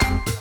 Bye.